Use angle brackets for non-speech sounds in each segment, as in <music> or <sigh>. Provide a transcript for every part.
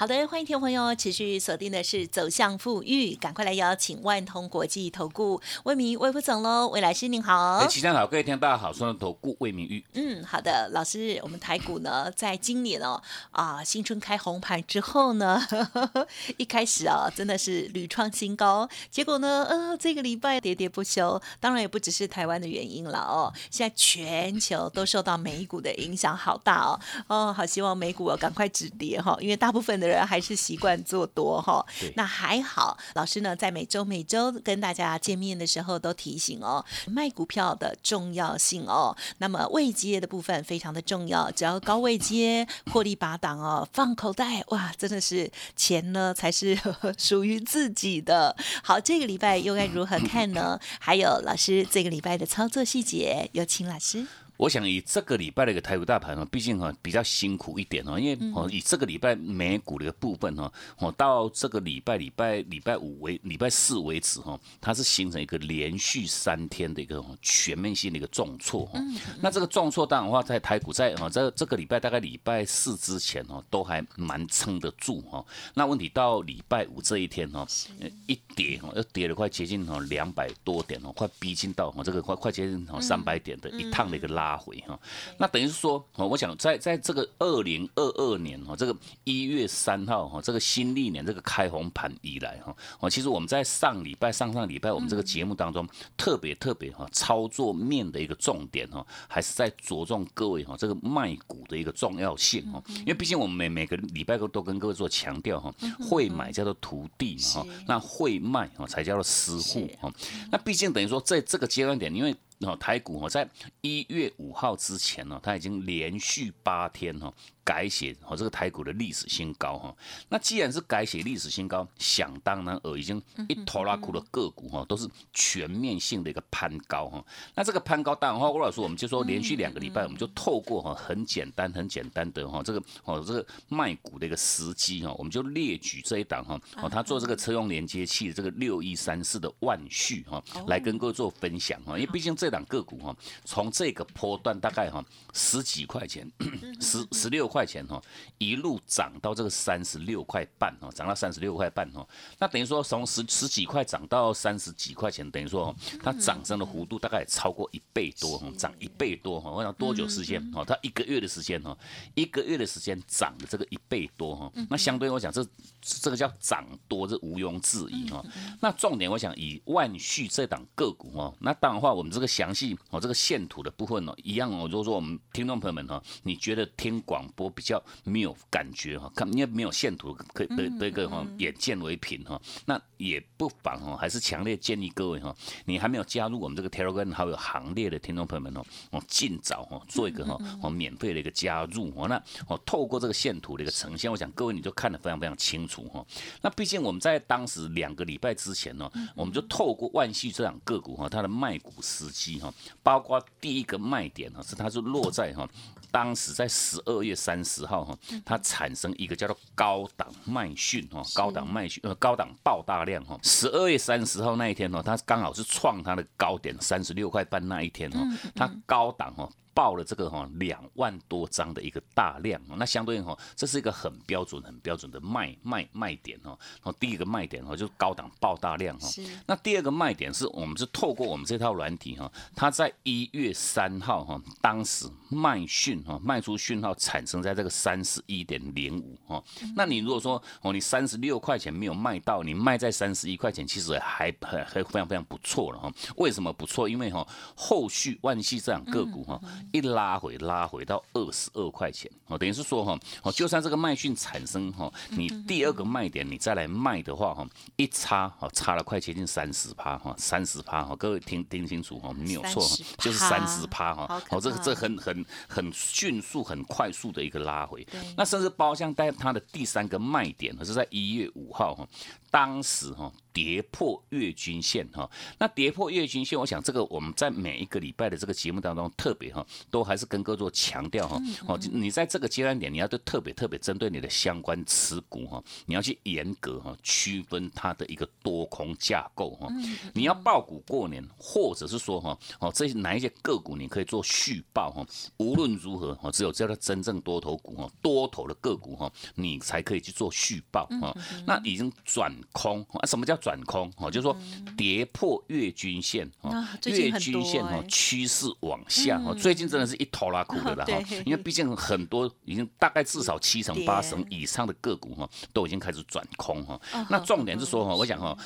好的，欢迎听众朋友持续锁定的是走向富裕，赶快来邀请万通国际投顾魏明魏副总喽，魏老师您好。哎，齐上好，各位听大家好，双投顾魏明玉。嗯，好的，老师，我们台股呢，在今年哦啊新春开红盘之后呢，<laughs> 一开始啊真的是屡创新高，结果呢，呃这个礼拜喋喋不休，当然也不只是台湾的原因了哦，现在全球都受到美股的影响好大哦，哦好希望美股赶快止跌哈，因为大部分的。人还是习惯做多哈，那还好。老师呢，在每周每周跟大家见面的时候都提醒哦，卖股票的重要性哦。那么未接的部分非常的重要，只要高位接获利拔档哦，放口袋哇，真的是钱呢才是 <laughs> 属于自己的。好，这个礼拜又该如何看呢？还有老师这个礼拜的操作细节，有请老师。我想以这个礼拜的一个台股大盘哦，毕竟哈比较辛苦一点哦，因为哦以这个礼拜美股的一个部分哈，哦到这个礼拜礼拜礼拜五为礼拜四为止哈，它是形成一个连续三天的一个全面性的一个重挫哈。那这个重挫当然的话，在台股在哦在这个礼拜大概礼拜四之前哦，都还蛮撑得住哈。那问题到礼拜五这一天哈，一跌哦，又跌了快接近哦两百多点哦，快逼近到哦这个快快接近哦三百点的一趟的一个拉。拉回哈，那等于是说，哦我想在在这个二零二二年哈，这个一月三号哈，这个新历年这个开红盘以来哈，哦，其实我们在上礼拜、上上礼拜我们这个节目当中，特别特别哈，操作面的一个重点哈，还是在着重各位哈，这个卖股的一个重要性哈，因为毕竟我们每每个礼拜都都跟各位做强调哈，会买叫做徒弟哈，那会卖哈才叫做师傅哈，那毕竟等于说在这个阶段点，因为哦，台股哦，在一月五号之前呢，它已经连续八天哈。改写哦，这个台股的历史新高哈。那既然是改写历史新高，想当然而已经一拖拉库的个股哈，都是全面性的一个攀高哈。那这个攀高当然话，郭老师我们就说连续两个礼拜，我们就透过哈很简单很简单的哈这个哦这个卖股的一个时机哈，我们就列举这一档哈哦，他做这个车用连接器的这个六一三四的万续哈，来跟各位做分享哈。因为毕竟这档个股哈，从这个波段大概哈十几块钱，十十六块。钱哈，一路涨到这个三十六块半哈，涨到三十六块半哈，那等于说从十十几块涨到三十几块钱，等于说它涨升的幅度大概超过一倍多哈，涨一倍多哈，我想多久时间哈？它一个月的时间哈，一个月的时间涨了这个一倍多哈，那相对我想这这个叫涨多，这毋庸置疑哈。那重点我想以万续这档个股哦，那当然话我们这个详细哦这个线图的部分哦，一样哦，如果说我们听众朋友们哈，你觉得听广播。比较没有感觉哈，看因为没有线图可以的的一个哈，眼见为凭哈，那也不妨哈，还是强烈建议各位哈，你还没有加入我们这个 Telegram 好友行列的听众朋友们哦，哦尽早哈做一个哈哦免费的一个加入哦，那哦透过这个线图的一个呈现，我想各位你就看得非常非常清楚哈。那毕竟我们在当时两个礼拜之前呢，我们就透过万系这两个股哈，它的卖股时机哈，包括第一个卖点呢是它是落在哈。当时在十二月三十号哈，它产生一个叫做高档卖讯哈，高档卖讯呃高档爆大量哈。十二月三十号那一天呢，它刚好是创它的高点三十六块半那一天哈，它高档哈。报了这个哈两万多张的一个大量，那相对应哈，这是一个很标准、很标准的卖卖卖点哈。哦第一个卖点哈就是高档爆大量哈。那第二个卖点是我们是透过我们这套软体哈，它在一月三号哈，当时卖讯哈卖出讯号产生在这个三十一点零五哈。那你如果说哦你三十六块钱没有卖到，你卖在三十一块钱，其实还还还非常非常不错了哈。为什么不错？因为哈后续万系这样个股哈。一拉回，拉回到二十二块钱，哦，等于是说哈，哦，就算这个卖讯产生哈，你第二个卖点你再来卖的话哈，一差哦，差了快接近三十趴哈，三十趴哈，各位听听清楚哈，没有错，就是三十趴哈，哦，这个这很很很迅速、很快速的一个拉回，那甚至包厢带它的第三个卖点，是在一月五号哈。当时哈跌破月均线哈。那跌破月均线，我想这个我们在每一个礼拜的这个节目当中，特别哈，都还是跟各位做强调哈。哦，你在这个阶段点，你要都特别特别针对你的相关持股哈，你要去严格哈区分它的一个多空架构哈。你要爆股过年，或者是说哈，哦，这哪一些个股你可以做续报哈。无论如何哈，只有叫它真正多头股哈，多头的个股哈，你才可以去做续报哈。那已经转空啊？什么叫转空？哦，就是说跌破月均线哦，月均线哦趋势往下哦。最近真的是一头拉苦的了哈，<laughs> 因为毕竟很多已经大概至少七成八成以上的个股哈，都已经开始转空哈。那重点是说哈，我想哈，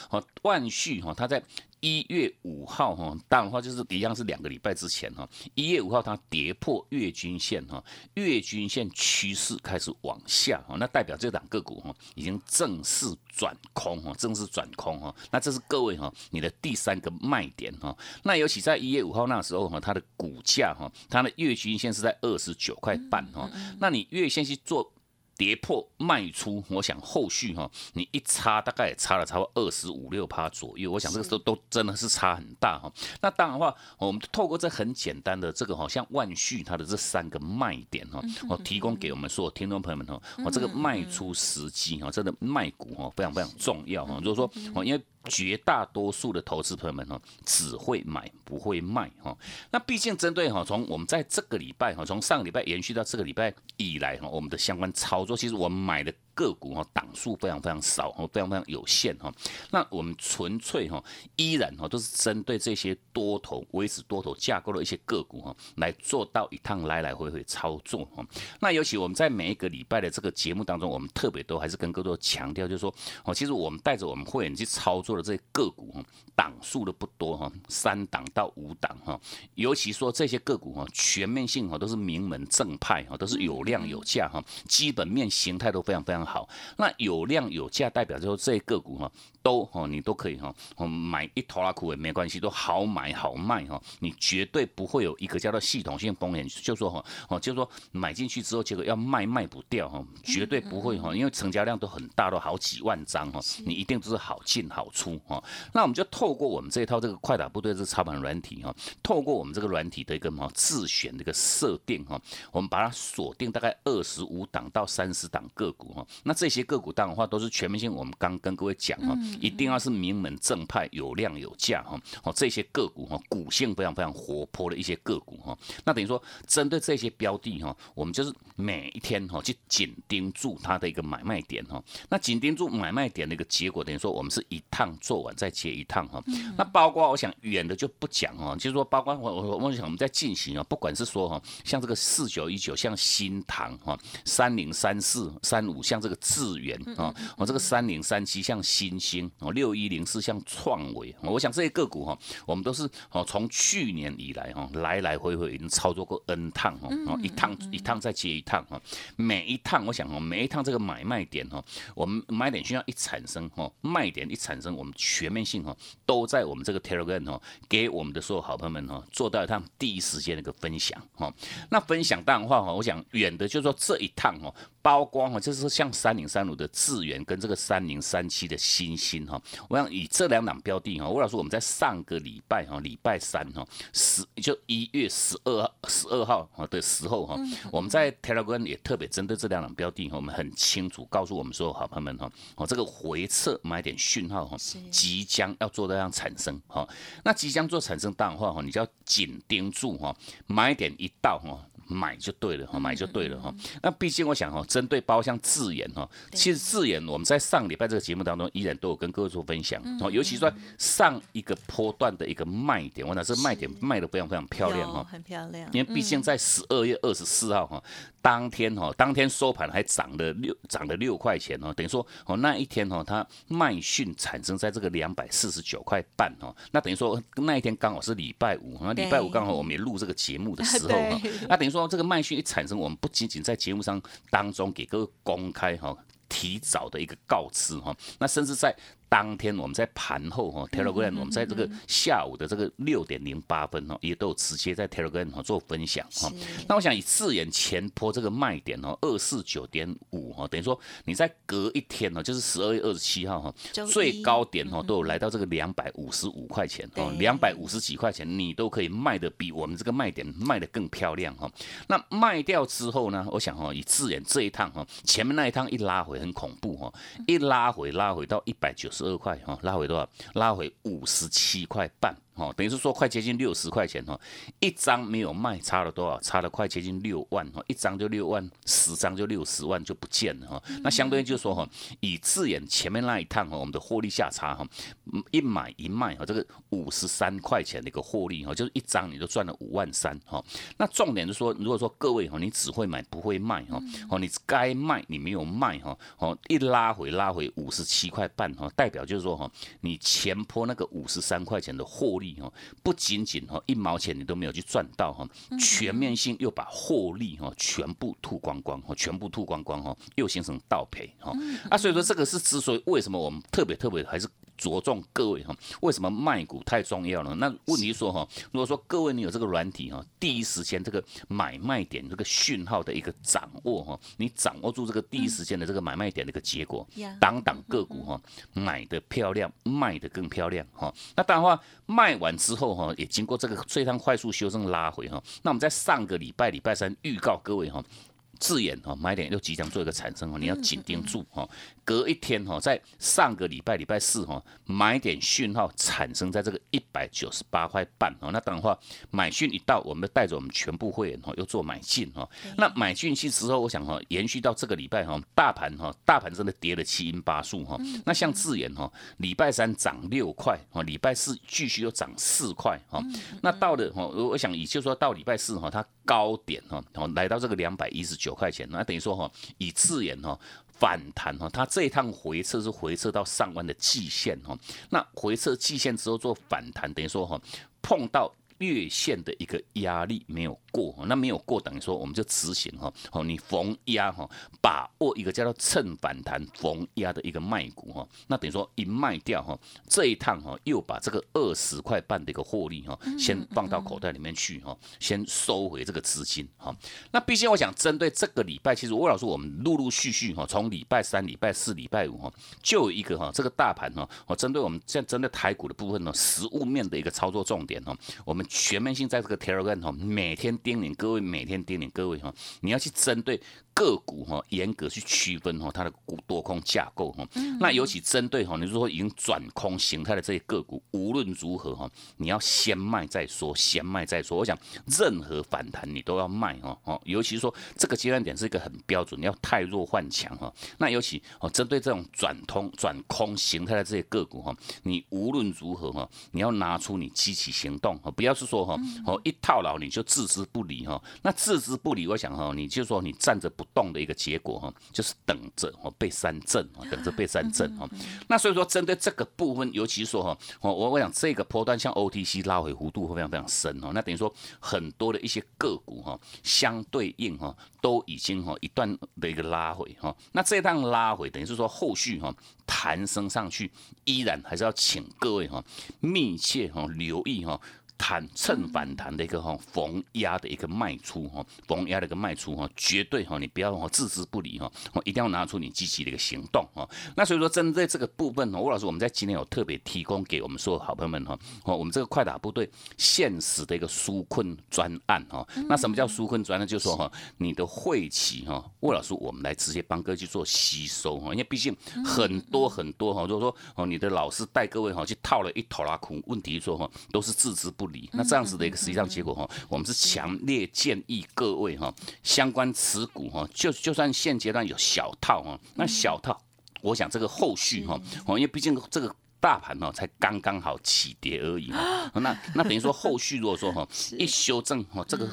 万旭哈，它在。一月五号哈，当然话就是一样是两个礼拜之前哈。一月五号它跌破月均线哈，月均线趋势开始往下哈，那代表这档个股哈已经正式转空哈，正式转空哈。那这是各位哈你的第三个卖点哈。那尤其在一月五号那时候哈，它的股价哈，它的月均线是在二十九块半哈。那你月线去做。跌破卖出，我想后续哈，你一差大概也差了差不多二十五六趴左右，我想这个时候都真的是差很大哈。那当然话，我们透过这很简单的这个好，像万旭它的这三个卖点哈，我提供给我们所有听众朋友们哈，我这个卖出时机哈，真的卖股哈非常非常重要哈。就是说我，因为绝大多数的投资朋友们哦，只会买不会卖哈。那毕竟针对哈，从我们在这个礼拜哈，从上个礼拜延续到这个礼拜以来哈，我们的相关操作，其实我们买的。个股哈档数非常非常少哈，非常非常有限哈。那我们纯粹哈依然哈都是针对这些多头维持多头架构的一些个股哈来做到一趟来来回回操作哈。那尤其我们在每一个礼拜的这个节目当中，我们特别多还是跟各位强调，就是说哦，其实我们带着我们会员去操作的这些个股哈档数的不多哈，三档到五档哈。尤其说这些个股哈全面性哈都是名门正派哈，都是有量有价哈，基本面形态都非常非常。好，那有量有价代表就是这个股哈，都哦你都可以哈，买一头拉苦也没关系，都好买好卖哈，你绝对不会有一个叫做系统性风险，就说哈哦，就说买进去之后结果要卖卖不掉哈，绝对不会哈，因为成交量都很大，都好几万张哈，你一定都是好进好出哈。那我们就透过我们这一套这个快打部队这操盘软体哈，透过我们这个软体的一个嘛自选的一个设定哈，我们把它锁定大概二十五档到三十档个股哈。那这些个股当然话都是全面性，我们刚跟各位讲哈，一定要是名门正派，有量有价哈。哦，这些个股哈，股性非常非常活泼的一些个股哈。那等于说，针对这些标的哈，我们就是每一天哈去紧盯住它的一个买卖点哈。那紧盯住买卖点的一个结果，等于说我们是一趟做完再接一趟哈。那包括我想远的就不讲哈，就是说包括我我我想我们在进行啊，不管是说哈，像这个四九一九，像新塘哈，三零三四三五，像这个。智源啊，我这个三零三七像新星哦，六一零四像创维，我想这些个股哈，我们都是哦从去年以来哈来来回回已经操作过 N 趟哈，一趟一趟再接一趟哈，每一趟我想哦每一趟这个买卖点哈，我们买点需要一产生哈，卖点一产生，我们全面性哈都在我们这个 Telegram 哈，给我们的所有好朋友们哈做到一趟第一时间的一个分享哈，那分享当然话哈，我想远的就是说这一趟哈。包光哈，就是像三零三五的智源跟这个三零三七的新星哈，我想以这两档标的哈，我老师我们在上个礼拜哈，礼拜三哈，十就一月十二十二号的时候哈，我们在 Telegram 也特别针对这两档标的哈，我们很清楚告诉我们所有好朋友们哈，哦这个回撤买点讯号哈，即将要做这样产生哈，那即将做产生当然话哈，你就要紧盯住哈，买点一到哈。买就对了哈，买就对了哈。那毕竟我想哈，针对包厢自研哈，其实自研我们在上礼拜这个节目当中依然都有跟各位做分享哦。尤其说上一个波段的一个卖点，我讲这卖点卖的非常非常漂亮哈，很漂亮。因为毕竟在十二月二十四号哈，当天哈，当天收盘还涨了六涨了六块钱哦，等于说哦那一天哈，它卖讯产生在这个两百四十九块半哦，那等于说那一天刚好是礼拜五，那礼拜五刚好我们也录这个节目的时候 <laughs> 哈，那等于。说这个卖讯一产生，我们不仅仅在节目上当中给各位公开哈，提早的一个告知哈，那甚至在。当天我们在盘后哈 Telegram，我们在这个下午的这个六点零八分哦，也都有直接在 Telegram 哈做分享哈。那我想以自研前坡这个卖点哦，二四九点五哈，等于说你在隔一天哦，就是十二月二十七号哈，最高点哦都有来到这个两百五十五块钱哦，两百五十几块钱你都可以卖的比我们这个卖点卖的更漂亮哈。那卖掉之后呢，我想哈，以自研这一趟哈，前面那一趟一拉回很恐怖哈，一拉回拉回到一百九十二块哈，拉回多少？拉回五十七块半。哦，等于是说快接近六十块钱哈，一张没有卖，差了多少？差了快接近六万哈，一张就六万，十张就六十万就不见了哈。那相对于就是说哈，以自演前面那一趟哈，我们的获利价差哈，一买一卖哈，这个五十三块钱的一个获利哈，就是一张你就赚了五万三哈。那重点是说，如果说各位哈，你只会买不会卖哈，哦，你该卖你没有卖哈，哦，一拉回拉回五十七块半哈，代表就是说哈，你前坡那个五十三块钱的获利。哈，不仅仅哈一毛钱你都没有去赚到哈，全面性又把获利哈全部吐光光哈，全部吐光光哈，又形成倒赔哈啊，所以说这个是之所以为什么我们特别特别还是。着重各位哈，为什么卖股太重要了？那问题说哈，如果说各位你有这个软体哈，第一时间这个买卖点这个讯号的一个掌握哈，你掌握住这个第一时间的这个买卖点的一个结果，挡挡个股哈，买的漂亮，卖的更漂亮哈。那当然话卖完之后哈，也经过这个这趟快速修正拉回哈，那我们在上个礼拜礼拜三预告各位哈。字眼哈，买点又即将做一个产生哦，你要紧盯住哈。隔一天哈，在上个礼拜礼拜四哈，买点讯号产生在这个一百九十八块半哦。那当然话，买讯一到，我们带着我们全部会员哈，又做买进哈。那买进去之后，我想哈，延续到这个礼拜哈，大盘哈，大盘真的跌了七阴八素哈。那像字眼哈，礼拜三涨六块哈，礼拜四继续又涨四块哈。那到了哈，我想也就是说到礼拜四哈，它高点哈，来到这个两百一十九。九块钱，那等于说哈，以智研哈反弹哈，它这一趟回撤是回撤到上万的季线哈，那回撤季线之后做反弹，等于说哈碰到。月线的一个压力没有过，那没有过等于说我们就执行哈，哦你逢压哈，把握一个叫做趁反弹逢压的一个卖股哈，那等于说一卖掉哈，这一趟哈又把这个二十块半的一个获利哈，先放到口袋里面去哈，先收回这个资金哈。那毕竟我想针对这个礼拜，其实魏老师我们陆陆续续哈，从礼拜三、礼拜四、礼拜五哈，就有一个哈这个大盘哈，我针对我们现在针对台股的部分呢，实物面的一个操作重点哈，我们。全面性在这个 Telegram 哈，每天叮咛各位，每天叮咛各位哈，你要去针对。个股哈，严格去区分哈，它的股多空架构哈。那尤其针对哈，你如果已经转空形态的这些个股，无论如何哈，你要先卖再说，先卖再说。我想任何反弹你都要卖哈，哦，尤其是说这个阶段点是一个很标准，你要太弱换强哈。那尤其哦，针对这种转通转空形态的这些个股哈，你无论如何哈，你要拿出你积极行动哈，不要是说哈，哦一套牢你就置之不理哈。那置之不理，我想哈，你就说你站着不。动的一个结果哈，就是等着哦被三震哦，等着被三震哦。那所以说，针对这个部分，尤其说哈，我我我想这个波段像 OTC 拉回弧度会非常非常深哦。那等于说很多的一些个股哈，相对应哈，都已经哈一段的一个拉回哈。那这趟拉回等于是说后续哈弹升上去，依然还是要请各位哈密切哈留意哈。弹趁反弹的一个哈逢压的一个卖出哈逢压的一个卖出哈绝对哈你不要哈置之不理哈我一定要拿出你积极的一个行动哈那所以说针对这个部分哈吴老师我们在今天有特别提供给我们所有好朋友们哈哦我们这个快打部队现实的一个纾困专案哈那什么叫纾困专案？就是说哈你的晦气哈吴老师我们来直接帮各位去做吸收哈因为毕竟很多很多哈如果说哦你的老师带各位哈去套了一头拉苦问题说哈都是置之不。不理，那这样子的一个实际上结果哈，我们是强烈建议各位哈，相关持股哈，就就算现阶段有小套哈，那小套，我想这个后续哈，哦，因为毕竟这个大盘哈才刚刚好起跌而已哈，那那等于说后续如果说哈 <laughs> 一修正哈，这个。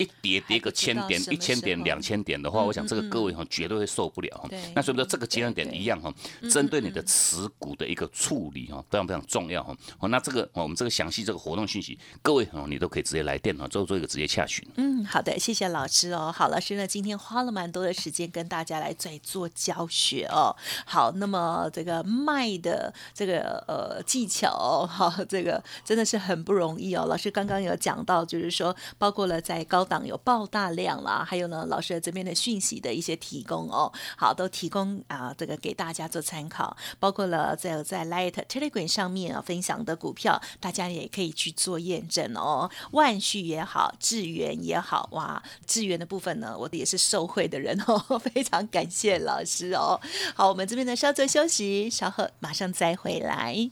一跌跌个千点、一千点、两千点的话，我想这个各位哈绝对会受不了哈。那所以说这个阶段点一样哈，针对你的持股的一个处理哈，非常非常重要哈。哦，那这个我们这个详细这个活动信息，各位哦，你都可以直接来电哈，做做一个直接洽询。嗯，好的，谢谢老师哦。好，老师呢今天花了蛮多的时间跟大家来在做教学哦。好，那么这个卖的这个呃技巧好，<laughs> 这个真的是很不容易哦。老师刚刚有讲到，就是说包括了在高档有爆大量啦，还有呢老师这边的讯息的一些提供哦，好，都提供啊这个给大家做参考，包括了在在 Light Telegram 上面啊分享的股票，大家也可以去做验证哦。万旭也好，智源也好，哇，智源的部分呢，我也是受惠的人哦，<laughs> 非常感谢老师哦。好，我们这边呢稍作休息，稍后马上再回来。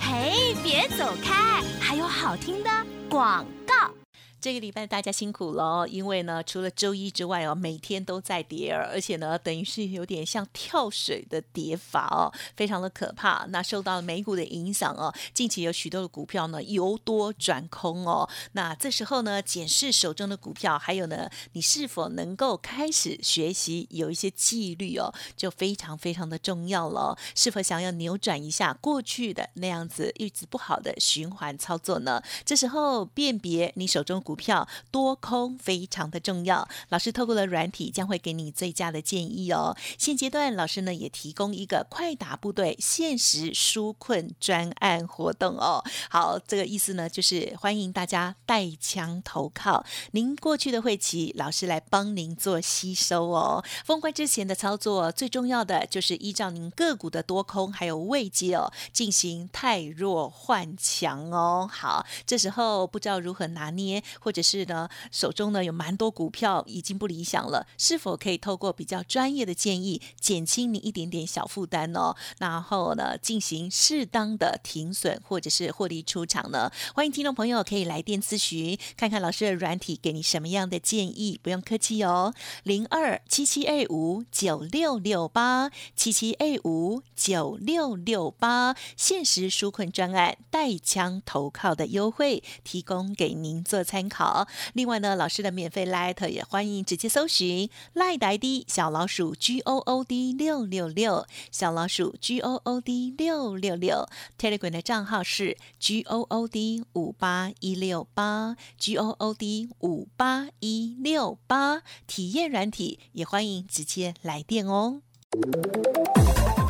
嘿，别走开，还有好听的广告。这个礼拜大家辛苦了，因为呢，除了周一之外哦，每天都在跌，而且呢，等于是有点像跳水的跌法哦，非常的可怕。那受到美股的影响哦，近期有许多的股票呢由多转空哦。那这时候呢，检视手中的股票，还有呢，你是否能够开始学习有一些纪律哦，就非常非常的重要了。是否想要扭转一下过去的那样子一直不好的循环操作呢？这时候辨别你手中股。股票多空非常的重要，老师透过了软体将会给你最佳的建议哦。现阶段老师呢也提供一个快打部队限时纾困专案活动哦。好，这个意思呢就是欢迎大家带枪投靠，您过去的会期老师来帮您做吸收哦。封关之前的操作最重要的就是依照您个股的多空还有位阶哦进行太弱换强哦。好，这时候不知道如何拿捏。或者是呢，手中呢有蛮多股票已经不理想了，是否可以透过比较专业的建议，减轻你一点点小负担呢？然后呢，进行适当的停损或者是获利出场呢？欢迎听众朋友可以来电咨询，看看老师的软体给你什么样的建议，不用客气哦，零二七七二五九六六八七七二五九六六八，限时纾困专案带枪投靠的优惠，提供给您做参考。好，另外呢，老师的免费 Light 也欢迎直接搜寻 Light ID 小老鼠 G O O D 六六六，小老鼠 G O O D 六六六，Telegram 的账号是 G O O D 五八一六八 G O O D 五八一六八，体验软体也欢迎直接来电哦。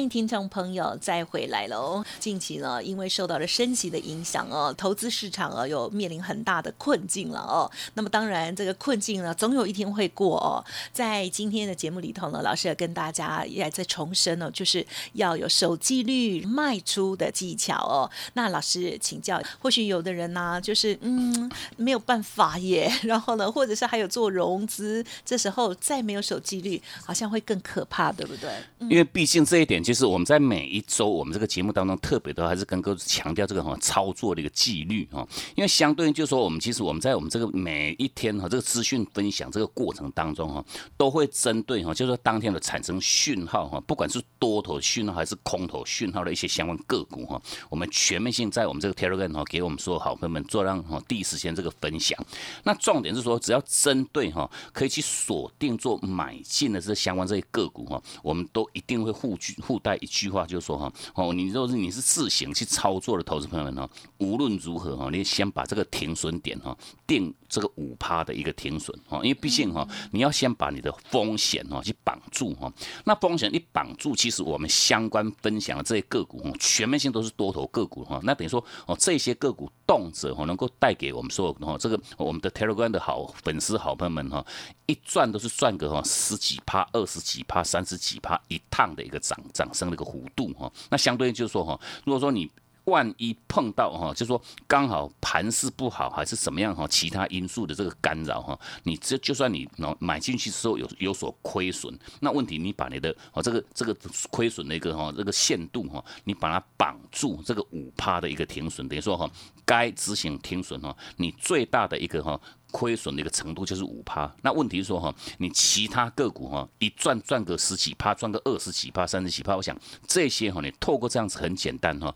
迎听众朋友再回来喽！近期呢，因为受到了升息的影响哦，投资市场哦有面临很大的困境了哦。那么当然，这个困境呢，总有一天会过哦。在今天的节目里头呢，老师要跟大家也在重申哦，就是要有守纪律卖出的技巧哦。那老师请教，或许有的人呢，就是嗯没有办法耶，<laughs> 然后呢，或者是还有做融资，这时候再没有守纪律，好像会更可怕，对不对？因为毕竟这一点。其实我们在每一周我们这个节目当中，特别的还是跟各位强调这个哈操作的一个纪律哈，因为相对应就是说，我们其实我们在我们这个每一天哈这个资讯分享这个过程当中哈，都会针对哈，就是说当天的产生讯号哈，不管是多头讯号还是空头讯号的一些相关个股哈，我们全面性在我们这个 Telegram 哈，给我们所有好朋友们做让哈第一时间这个分享。那重点是说，只要针对哈可以去锁定做买进的这相关这些个股哈，我们都一定会护具。附带一句话，就是说哈哦，你若是你是自行去操作的投资朋友们哈，无论如何哈，你先把这个停损点哈定这个五趴的一个停损哈，因为毕竟哈，你要先把你的风险哈去绑住哈。那风险一绑住，其实我们相关分享的这些个股哈，全面性都是多头个股哈。那等于说哦，这些个股动辄哈能够带给我们所有哈这个我们的 Telegram 的好粉丝好朋友们哈，一赚都是赚个哈十几趴、二十几趴、三十几趴一趟的一个。涨升了一个弧度哈，那相对就是说哈，如果说你万一碰到哈，就说刚好盘势不好还是什么样哈，其他因素的这个干扰哈，你这就算你买进去之后有有所亏损，那问题你把你的哦这个这个亏损的一个哈这个限度哈，你把它绑住这个五趴的一个停损，等于说哈该执行停损哈，你最大的一个哈。亏损的一个程度就是五趴，那问题是说哈，你其他个股哈一赚赚个十几趴，赚个二十几趴、三十几趴，我想这些哈你透过这样子很简单哈。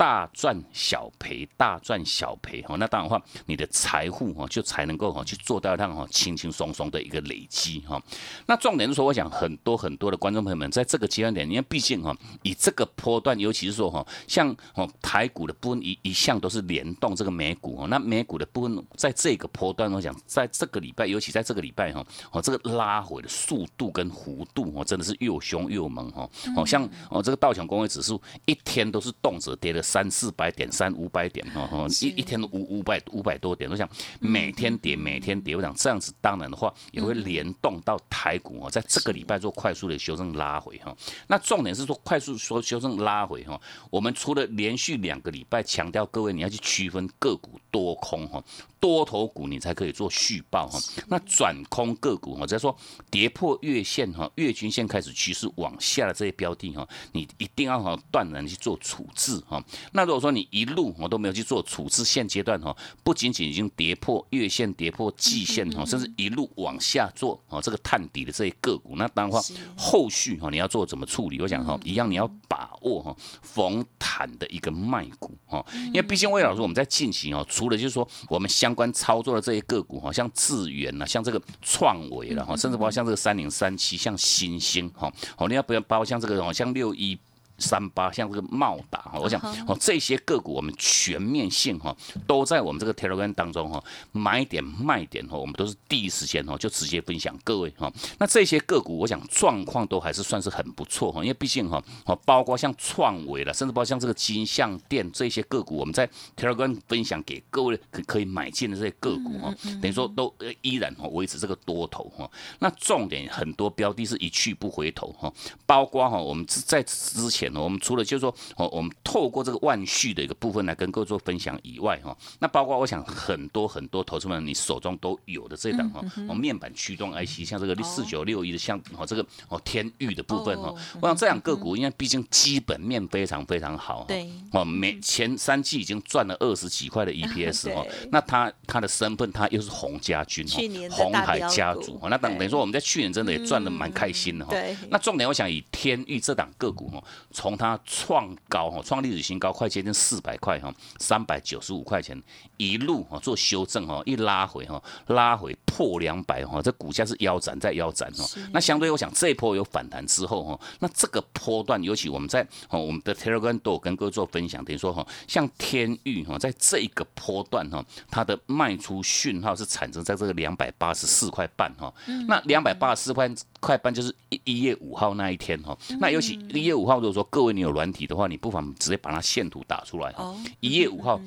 大赚小赔，大赚小赔哈，那当然话，你的财富哈就才能够哈去做到让哈轻轻松松的一个累积哈。那重点是说，我想很多很多的观众朋友们在这个阶段点，因为毕竟哈以这个波段，尤其是说哈像哦台股的部分一一向都是联动这个美股哦，那美股的部分在这个波段，我想在这个礼拜，尤其在这个礼拜哈哦这个拉回的速度跟弧度哦真的是又凶又猛哈哦像哦这个道琼工业指数一天都是动辄跌了。三四百点，三五百点，哦，一一天五五百五百多点，我想每天跌，每天跌，我想这样子，当然的话也会联动到台股哦，在这个礼拜做快速的修正拉回哈。那重点是说快速说修正拉回哈，我们除了连续两个礼拜强调各位你要去区分个股多空哈。多头股你才可以做续报哈，那转空个股哈，再说跌破月线哈，月均线开始趋势往下的这些标的哈，你一定要哈断然去做处置哈。那如果说你一路我都没有去做处置，现阶段哈，不仅仅已经跌破月线、跌破季线哈，甚至一路往下做啊，这个探底的这些个股，那当然话后续哈你要做怎么处理？我想哈，一样你要把握哈逢弹的一个卖股哈，因为毕竟魏老师我们在进行哦，除了就是说我们相相关操作的这些个股哈，像智源呐，像这个创维了哈，甚至包括像这个三零三七，像新兴哈，哦，你要不要包括像这个哦，像六一。三八像这个茂达哈，我想哦这些个股我们全面性哈都在我们这个 Telegram 当中哈，买点卖点哈，我们都是第一时间哈就直接分享各位哈。那这些个股我想状况都还是算是很不错哈，因为毕竟哈哦包括像创维了，甚至包括像这个金像店这些个股，我们在 Telegram 分享给各位可可以买进的这些个股哈，等于说都依然哈维持这个多头哈。那重点很多标的是一去不回头哈，包括哈我们在之前。我们除了就是说，哦，我们透过这个万续的一个部分来跟各位做分享以外，哈，那包括我想很多很多投资们你手中都有的这档哈，哦，面板驱动 IC，像这个四九六一的，像哦这个哦天域的部分哈，我想这两个股，因为毕竟基本面非常非常好，对，哦，每前三季已经赚了二十几块的 <laughs> EPS 哦，那他他的身份他又是洪家军，去红海家族，那等等于说我们在去年真的也赚的蛮开心的哈，对，那重点我想以天域这档个股哈，从它创高哈，创历史新高，快接近四百块哈，三百九十五块钱，一路哈做修正哈，一拉回哈，拉回破两百哈，这股价是腰斩再腰斩哈。那相对我想这一波有反弹之后哈，那这个波段尤其我们在哦我们的 Telegram 都有跟各位做分享，等于说哈，像天域哈，在这一个波段哈，它的卖出讯号是产生在这个两百八十四块半哈，那两百八十四块。快半就是一一月五号那一天哈，那尤其一月五号，如果说各位你有软体的话，你不妨直接把它线图打出来哈。一月五号。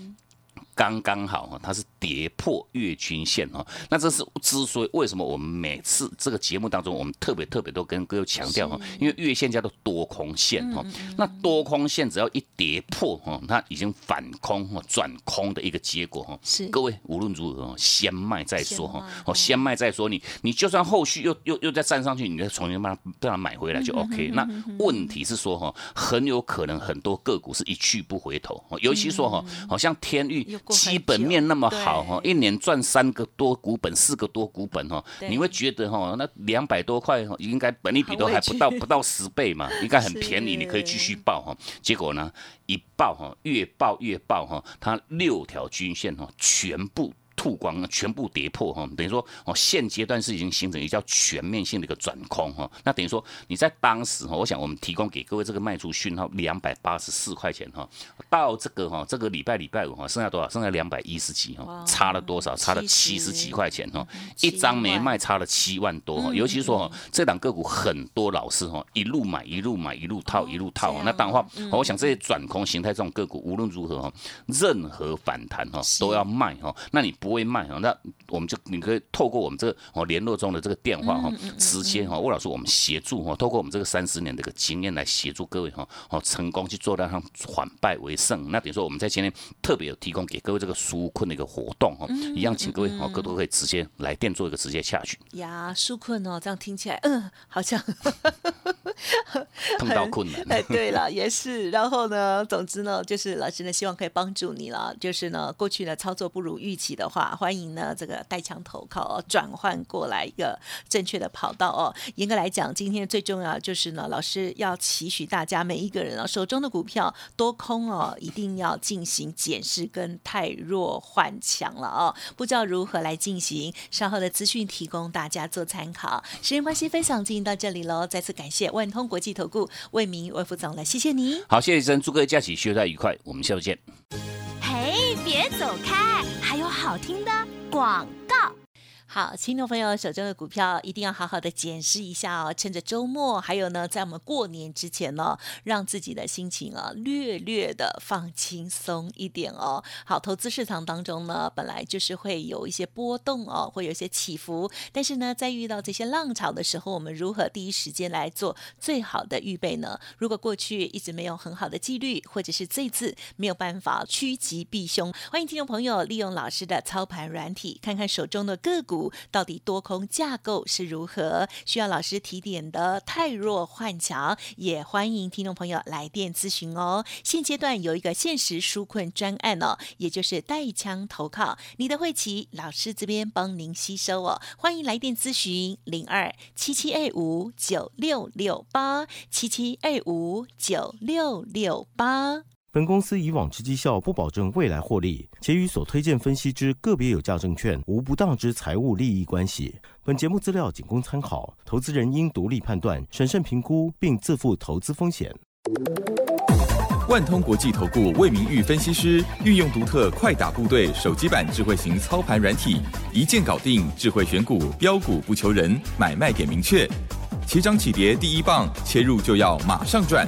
刚刚好哈，它是跌破月均线哈，那这是之所以为什么我们每次这个节目当中，我们特别特别都跟各位强调哈，因为月线叫做多空线哈，那多空线只要一跌破哈，它已经反空哈转空的一个结果哈，是。各位无论如何先卖再说哈，哦先卖再说，你你就算后续又又又再站上去，你再重新把它把它买回来就 OK。那问题是说哈，很有可能很多个股是一去不回头，尤其说哈，好像天域。基本面那么好哈，一年赚三个多股本、四个多股本哈，你会觉得哈，那两百多块应该本利比都还不到不到十倍嘛，<laughs> 应该很便宜，你可以继续报哈。结果呢，一报哈，越报越报哈，它六条均线哈，全部。曝光全部跌破哈，等于说哦，现阶段是已经形成一个叫全面性的一个转空哈。那等于说你在当时哈，我想我们提供给各位这个卖出讯号两百八十四块钱哈，到这个哈这个礼拜礼拜五哈，剩下多少？剩下两百一十几哈，差了多少？差了七十几块钱哈，一张没卖差了七万多哈。尤其是说哈，这档个股很多老师哈，一路买一路买一路套一路套。那当然话，我想这些转空形态这种个股无论如何哈，任何反弹哈都要卖哈。那你。不会卖啊，那我们就你可以透过我们这个哦联络中的这个电话哈，直接哈，魏老师我们协助哈，透过我们这个三十年这个经验来协助各位哈，哦成功去做到上反败为胜。那等于说我们在前面特别有提供给各位这个纾困的一个活动哈，一样请各位哦，各位都可以直接来电做一个直接下去。呀，纾困哦，这样听起来嗯，好像 <laughs> 碰到困难。<laughs> 哎，对了，也是。然后呢，总之呢，就是老师呢希望可以帮助你了。就是呢，过去呢操作不如预期的话，欢迎呢这个带枪投靠哦，转换过来一个正确的跑道哦。严格来讲，今天最重要就是呢，老师要期许大家每一个人啊，手中的股票多空哦，一定要进行检视跟太弱换强了哦。不知道如何来进行，稍后的资讯提供大家做参考。时间关系，分享进行到这里喽，再次感谢万通国际投顾魏明魏副总了，谢谢你。好，谢谢医生，祝各位假期休假愉快，我们下周见。嘿，别走开，还有好听的广告。好，听众朋友手中的股票一定要好好的检视一下哦。趁着周末，还有呢，在我们过年之前呢，让自己的心情啊略略的放轻松一点哦。好，投资市场当中呢，本来就是会有一些波动哦，会有一些起伏。但是呢，在遇到这些浪潮的时候，我们如何第一时间来做最好的预备呢？如果过去一直没有很好的纪律，或者是这次没有办法趋吉避凶，欢迎听众朋友利用老师的操盘软体，看看手中的个股。到底多空架构是如何？需要老师提点的太弱换强，也欢迎听众朋友来电咨询哦。现阶段有一个限时纾困专案哦，也就是带枪投靠，你的会旗老师这边帮您吸收哦。欢迎来电咨询零二七七二五九六六八七七二五九六六八。本公司以往之绩效不保证未来获利，且与所推荐分析之个别有价证券无不当之财务利益关系。本节目资料仅供参考，投资人应独立判断、审慎评估，并自负投资风险。万通国际投顾魏明玉分析师运用独特快打部队手机版智慧型操盘软体，一键搞定智慧选股，标股不求人，买卖点明确，起涨起跌第一棒，切入就要马上赚。